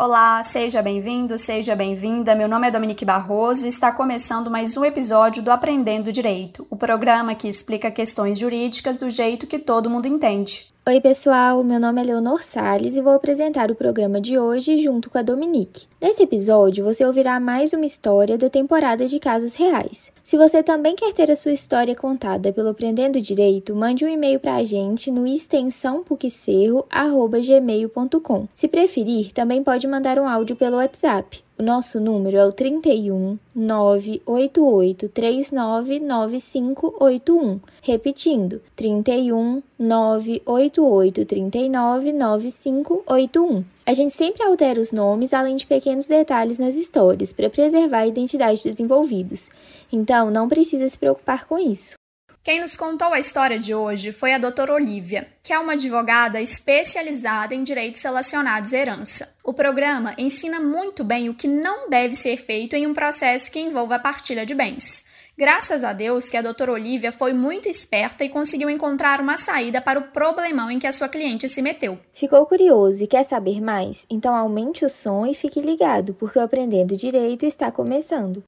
Olá, seja bem-vindo, seja bem-vinda. Meu nome é Dominique Barroso e está começando mais um episódio do Aprendendo Direito, o programa que explica questões jurídicas do jeito que todo mundo entende. Oi, pessoal, meu nome é Leonor Sales e vou apresentar o programa de hoje junto com a Dominique. Nesse episódio, você ouvirá mais uma história da temporada de casos reais. Se você também quer ter a sua história contada pelo Aprendendo Direito, mande um e-mail para a gente no extensãopuquicerro.gmail.com. Se preferir, também pode mandar um áudio pelo WhatsApp. O nosso número é o 31 988 399581. Repetindo, 31 988 39 9581. A gente sempre altera os nomes, além de pequenos detalhes nas histórias, para preservar a identidade dos envolvidos. Então, não precisa se preocupar com isso. Quem nos contou a história de hoje foi a doutora Olivia, que é uma advogada especializada em direitos relacionados à herança. O programa ensina muito bem o que não deve ser feito em um processo que envolva a partilha de bens. Graças a Deus que a doutora Olivia foi muito esperta e conseguiu encontrar uma saída para o problemão em que a sua cliente se meteu. Ficou curioso e quer saber mais? Então aumente o som e fique ligado, porque o Aprendendo Direito está começando.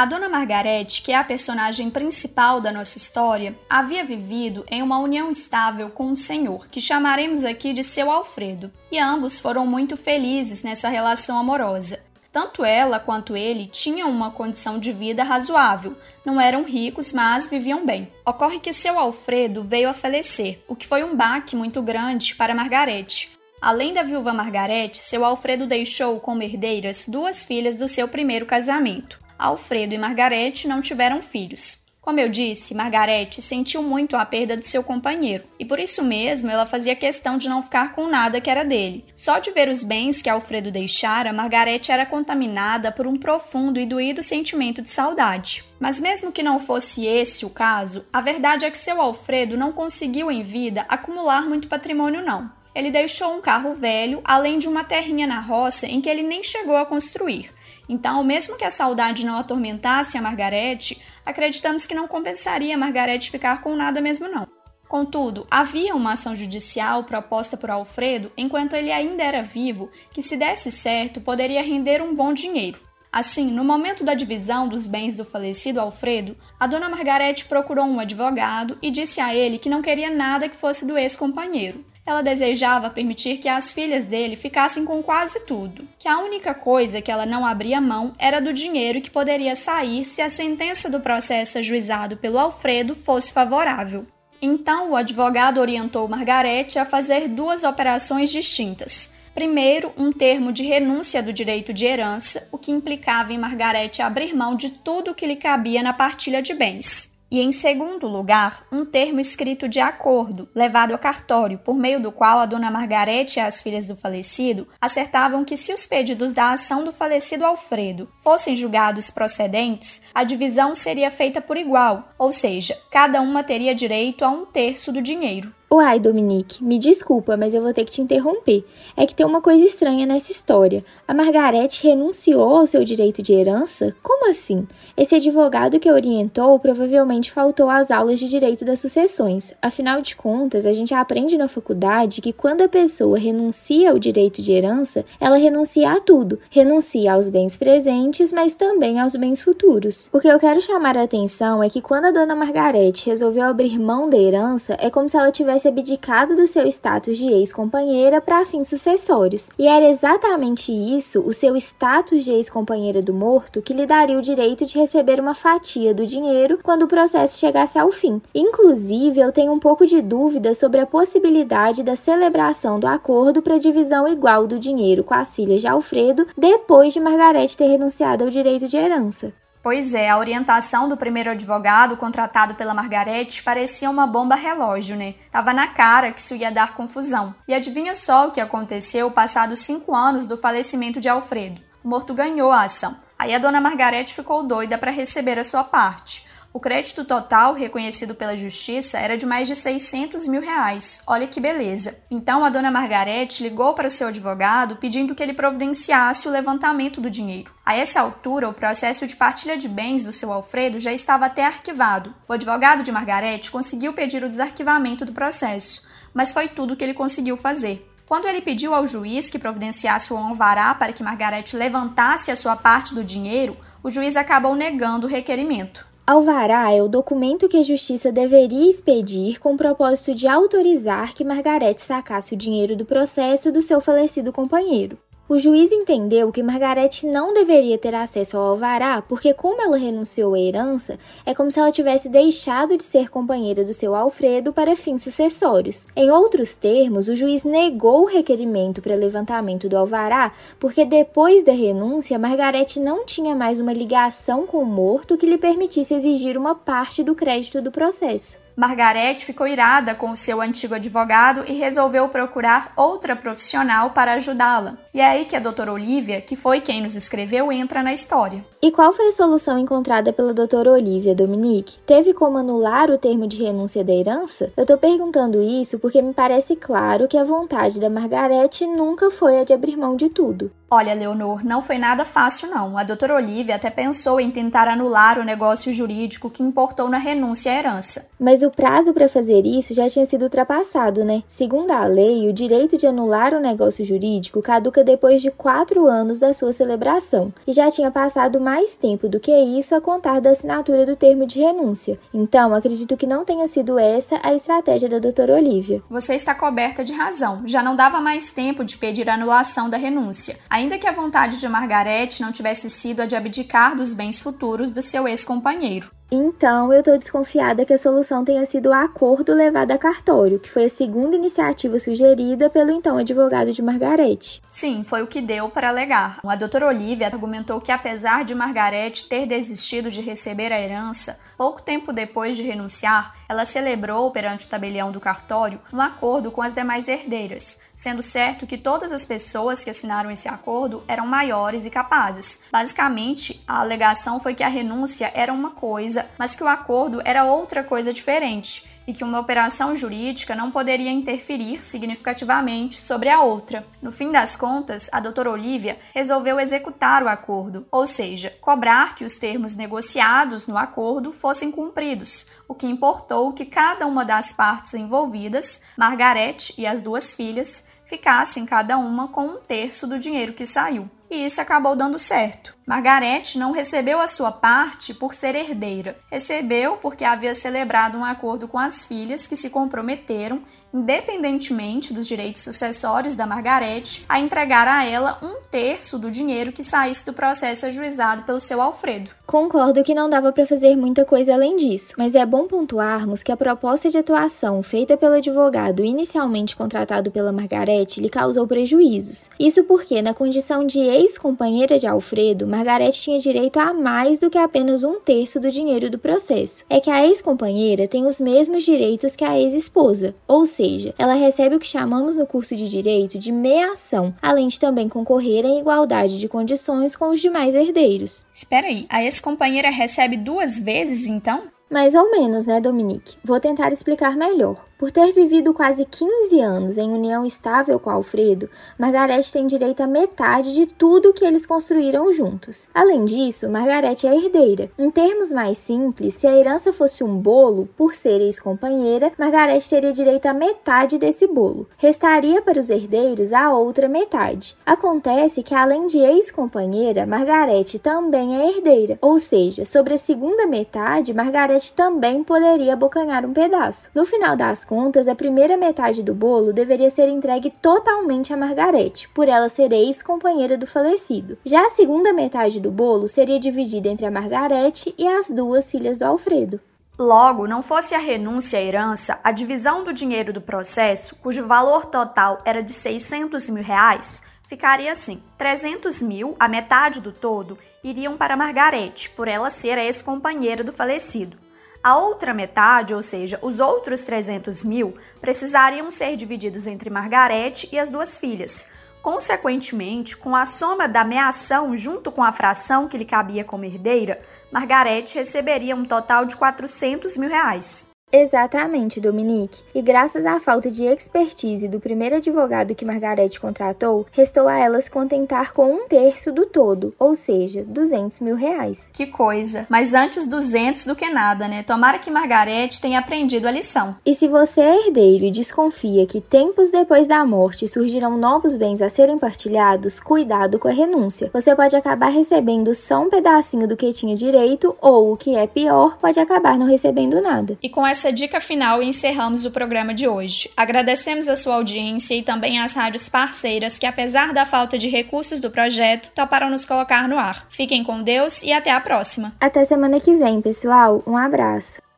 A dona Margarete, que é a personagem principal da nossa história, havia vivido em uma união estável com um senhor, que chamaremos aqui de seu Alfredo, e ambos foram muito felizes nessa relação amorosa. Tanto ela quanto ele tinham uma condição de vida razoável, não eram ricos, mas viviam bem. Ocorre que seu Alfredo veio a falecer, o que foi um baque muito grande para Margarete. Além da viúva Margarete, seu Alfredo deixou como herdeiras duas filhas do seu primeiro casamento. Alfredo e Margarete não tiveram filhos. Como eu disse, Margarete sentiu muito a perda de seu companheiro, e por isso mesmo ela fazia questão de não ficar com nada que era dele. Só de ver os bens que Alfredo deixara, Margarete era contaminada por um profundo e doído sentimento de saudade. Mas mesmo que não fosse esse o caso, a verdade é que seu Alfredo não conseguiu em vida acumular muito patrimônio não. Ele deixou um carro velho, além de uma terrinha na roça em que ele nem chegou a construir. Então, mesmo que a saudade não atormentasse a Margarete, acreditamos que não compensaria a Margarete ficar com nada mesmo não. Contudo, havia uma ação judicial proposta por Alfredo enquanto ele ainda era vivo, que se desse certo poderia render um bom dinheiro. Assim, no momento da divisão dos bens do falecido Alfredo, a dona Margarete procurou um advogado e disse a ele que não queria nada que fosse do ex-companheiro. Ela desejava permitir que as filhas dele ficassem com quase tudo, que a única coisa que ela não abria mão era do dinheiro que poderia sair se a sentença do processo ajuizado pelo Alfredo fosse favorável. Então, o advogado orientou Margarete a fazer duas operações distintas. Primeiro, um termo de renúncia do direito de herança, o que implicava em Margarete abrir mão de tudo o que lhe cabia na partilha de bens e, em segundo lugar, um termo escrito de acordo, levado a cartório, por meio do qual a dona Margarete e as filhas do falecido acertavam que, se os pedidos da ação do falecido Alfredo fossem julgados procedentes, a divisão seria feita por igual, ou seja, cada uma teria direito a um terço do dinheiro. Uai, Dominique, me desculpa, mas eu vou ter que te interromper. É que tem uma coisa estranha nessa história. A Margarete renunciou ao seu direito de herança? Como assim? Esse advogado que a orientou provavelmente faltou às aulas de direito das sucessões. Afinal de contas, a gente aprende na faculdade que quando a pessoa renuncia ao direito de herança, ela renuncia a tudo. Renuncia aos bens presentes, mas também aos bens futuros. O que eu quero chamar a atenção é que quando a dona Margarete resolveu abrir mão da herança, é como se ela tivesse tivesse abdicado do seu status de ex-companheira para fins sucessórios. E era exatamente isso, o seu status de ex-companheira do morto, que lhe daria o direito de receber uma fatia do dinheiro quando o processo chegasse ao fim. Inclusive, eu tenho um pouco de dúvida sobre a possibilidade da celebração do acordo para divisão igual do dinheiro com as filhas de Alfredo depois de Margarete ter renunciado ao direito de herança. Pois é, a orientação do primeiro advogado contratado pela Margarete parecia uma bomba relógio, né? Tava na cara que isso ia dar confusão. E adivinha só o que aconteceu passados cinco anos do falecimento de Alfredo. O morto ganhou a ação. Aí a dona Margarete ficou doida para receber a sua parte. O crédito total reconhecido pela justiça era de mais de 600 mil reais. Olha que beleza. Então a dona Margarete ligou para o seu advogado pedindo que ele providenciasse o levantamento do dinheiro. A essa altura, o processo de partilha de bens do seu Alfredo já estava até arquivado. O advogado de Margarete conseguiu pedir o desarquivamento do processo, mas foi tudo que ele conseguiu fazer. Quando ele pediu ao juiz que providenciasse o alvará para que Margarete levantasse a sua parte do dinheiro, o juiz acabou negando o requerimento. Alvará é o documento que a justiça deveria expedir com o propósito de autorizar que Margarete sacasse o dinheiro do processo do seu falecido companheiro. O juiz entendeu que Margarete não deveria ter acesso ao alvará porque, como ela renunciou à herança, é como se ela tivesse deixado de ser companheira do seu Alfredo para fins sucessórios. Em outros termos, o juiz negou o requerimento para levantamento do alvará porque, depois da renúncia, Margarete não tinha mais uma ligação com o morto que lhe permitisse exigir uma parte do crédito do processo. Margarete ficou irada com o seu antigo advogado e resolveu procurar outra profissional para ajudá-la. E é aí que a doutora Olivia, que foi quem nos escreveu, entra na história. E qual foi a solução encontrada pela doutora Olivia, Dominique? Teve como anular o termo de renúncia da herança? Eu tô perguntando isso porque me parece claro que a vontade da Margarete nunca foi a de abrir mão de tudo. Olha, Leonor, não foi nada fácil, não. A doutora Olivia até pensou em tentar anular o negócio jurídico que importou na renúncia à herança. Mas o prazo para fazer isso já tinha sido ultrapassado, né? Segundo a lei, o direito de anular o negócio jurídico caduca depois de quatro anos da sua celebração, e já tinha passado mais tempo do que isso a contar da assinatura do termo de renúncia. Então, acredito que não tenha sido essa a estratégia da doutora Olivia. Você está coberta de razão. Já não dava mais tempo de pedir a anulação da renúncia. A ainda que a vontade de Margarete não tivesse sido a de abdicar dos bens futuros do seu ex-companheiro. Então, eu estou desconfiada que a solução tenha sido o acordo levado a cartório, que foi a segunda iniciativa sugerida pelo então advogado de Margarete. Sim, foi o que deu para alegar. A doutora Olivia argumentou que, apesar de Margarete ter desistido de receber a herança, pouco tempo depois de renunciar, ela celebrou perante o tabelião do cartório um acordo com as demais herdeiras, sendo certo que todas as pessoas que assinaram esse acordo eram maiores e capazes. Basicamente, a alegação foi que a renúncia era uma coisa coisa, mas que o acordo era outra coisa diferente e que uma operação jurídica não poderia interferir significativamente sobre a outra. No fim das contas, a doutora Olivia resolveu executar o acordo, ou seja, cobrar que os termos negociados no acordo fossem cumpridos, o que importou que cada uma das partes envolvidas, Margarete e as duas filhas, ficassem cada uma com um terço do dinheiro que saiu. E isso acabou dando certo. Margarete não recebeu a sua parte por ser herdeira. Recebeu porque havia celebrado um acordo com as filhas que se comprometeram, independentemente dos direitos sucessórios da Margarete, a entregar a ela um terço do dinheiro que saísse do processo ajuizado pelo seu Alfredo. Concordo que não dava para fazer muita coisa além disso, mas é bom pontuarmos que a proposta de atuação feita pelo advogado inicialmente contratado pela Margarete lhe causou prejuízos. Isso porque, na condição de ex-companheira de Alfredo, Margarete tinha direito a mais do que apenas um terço do dinheiro do processo. É que a ex-companheira tem os mesmos direitos que a ex-esposa, ou seja, ela recebe o que chamamos no curso de direito de meação, além de também concorrer em igualdade de condições com os demais herdeiros. Espera aí, a ex-companheira recebe duas vezes então? Mais ou menos, né, Dominique? Vou tentar explicar melhor. Por ter vivido quase 15 anos em união estável com Alfredo, Margarete tem direito a metade de tudo que eles construíram juntos. Além disso, Margarete é herdeira. Em termos mais simples, se a herança fosse um bolo, por ser ex-companheira, Margarete teria direito a metade desse bolo. Restaria para os herdeiros a outra metade. Acontece que, além de ex-companheira, Margarete também é herdeira, ou seja, sobre a segunda metade, Margarete também poderia abocanhar um pedaço. No final das contas, a primeira metade do bolo deveria ser entregue totalmente a Margarete, por ela ser ex-companheira do falecido. Já a segunda metade do bolo seria dividida entre a Margarete e as duas filhas do Alfredo. Logo, não fosse a renúncia à herança, a divisão do dinheiro do processo, cujo valor total era de 600 mil reais, ficaria assim: 300 mil, a metade do todo, iriam para Margarete, por ela ser a ex-companheira do falecido. A outra metade, ou seja, os outros 300 mil, precisariam ser divididos entre Margarete e as duas filhas, Consequentemente, com a soma da meação junto com a fração que lhe cabia como herdeira, Margarete receberia um total de 400 mil reais. Exatamente, Dominique. E graças à falta de expertise do primeiro advogado que Margarete contratou, restou a elas contentar com um terço do todo, ou seja, 200 mil reais. Que coisa! Mas antes 200 do que nada, né? Tomara que Margarete tenha aprendido a lição. E se você é herdeiro e desconfia que tempos depois da morte surgirão novos bens a serem partilhados, cuidado com a renúncia. Você pode acabar recebendo só um pedacinho do que tinha direito, ou o que é pior, pode acabar não recebendo nada. E com essa essa dica final encerramos o programa de hoje. Agradecemos a sua audiência e também às rádios parceiras que, apesar da falta de recursos do projeto, toparam nos colocar no ar. Fiquem com Deus e até a próxima. Até semana que vem, pessoal. Um abraço.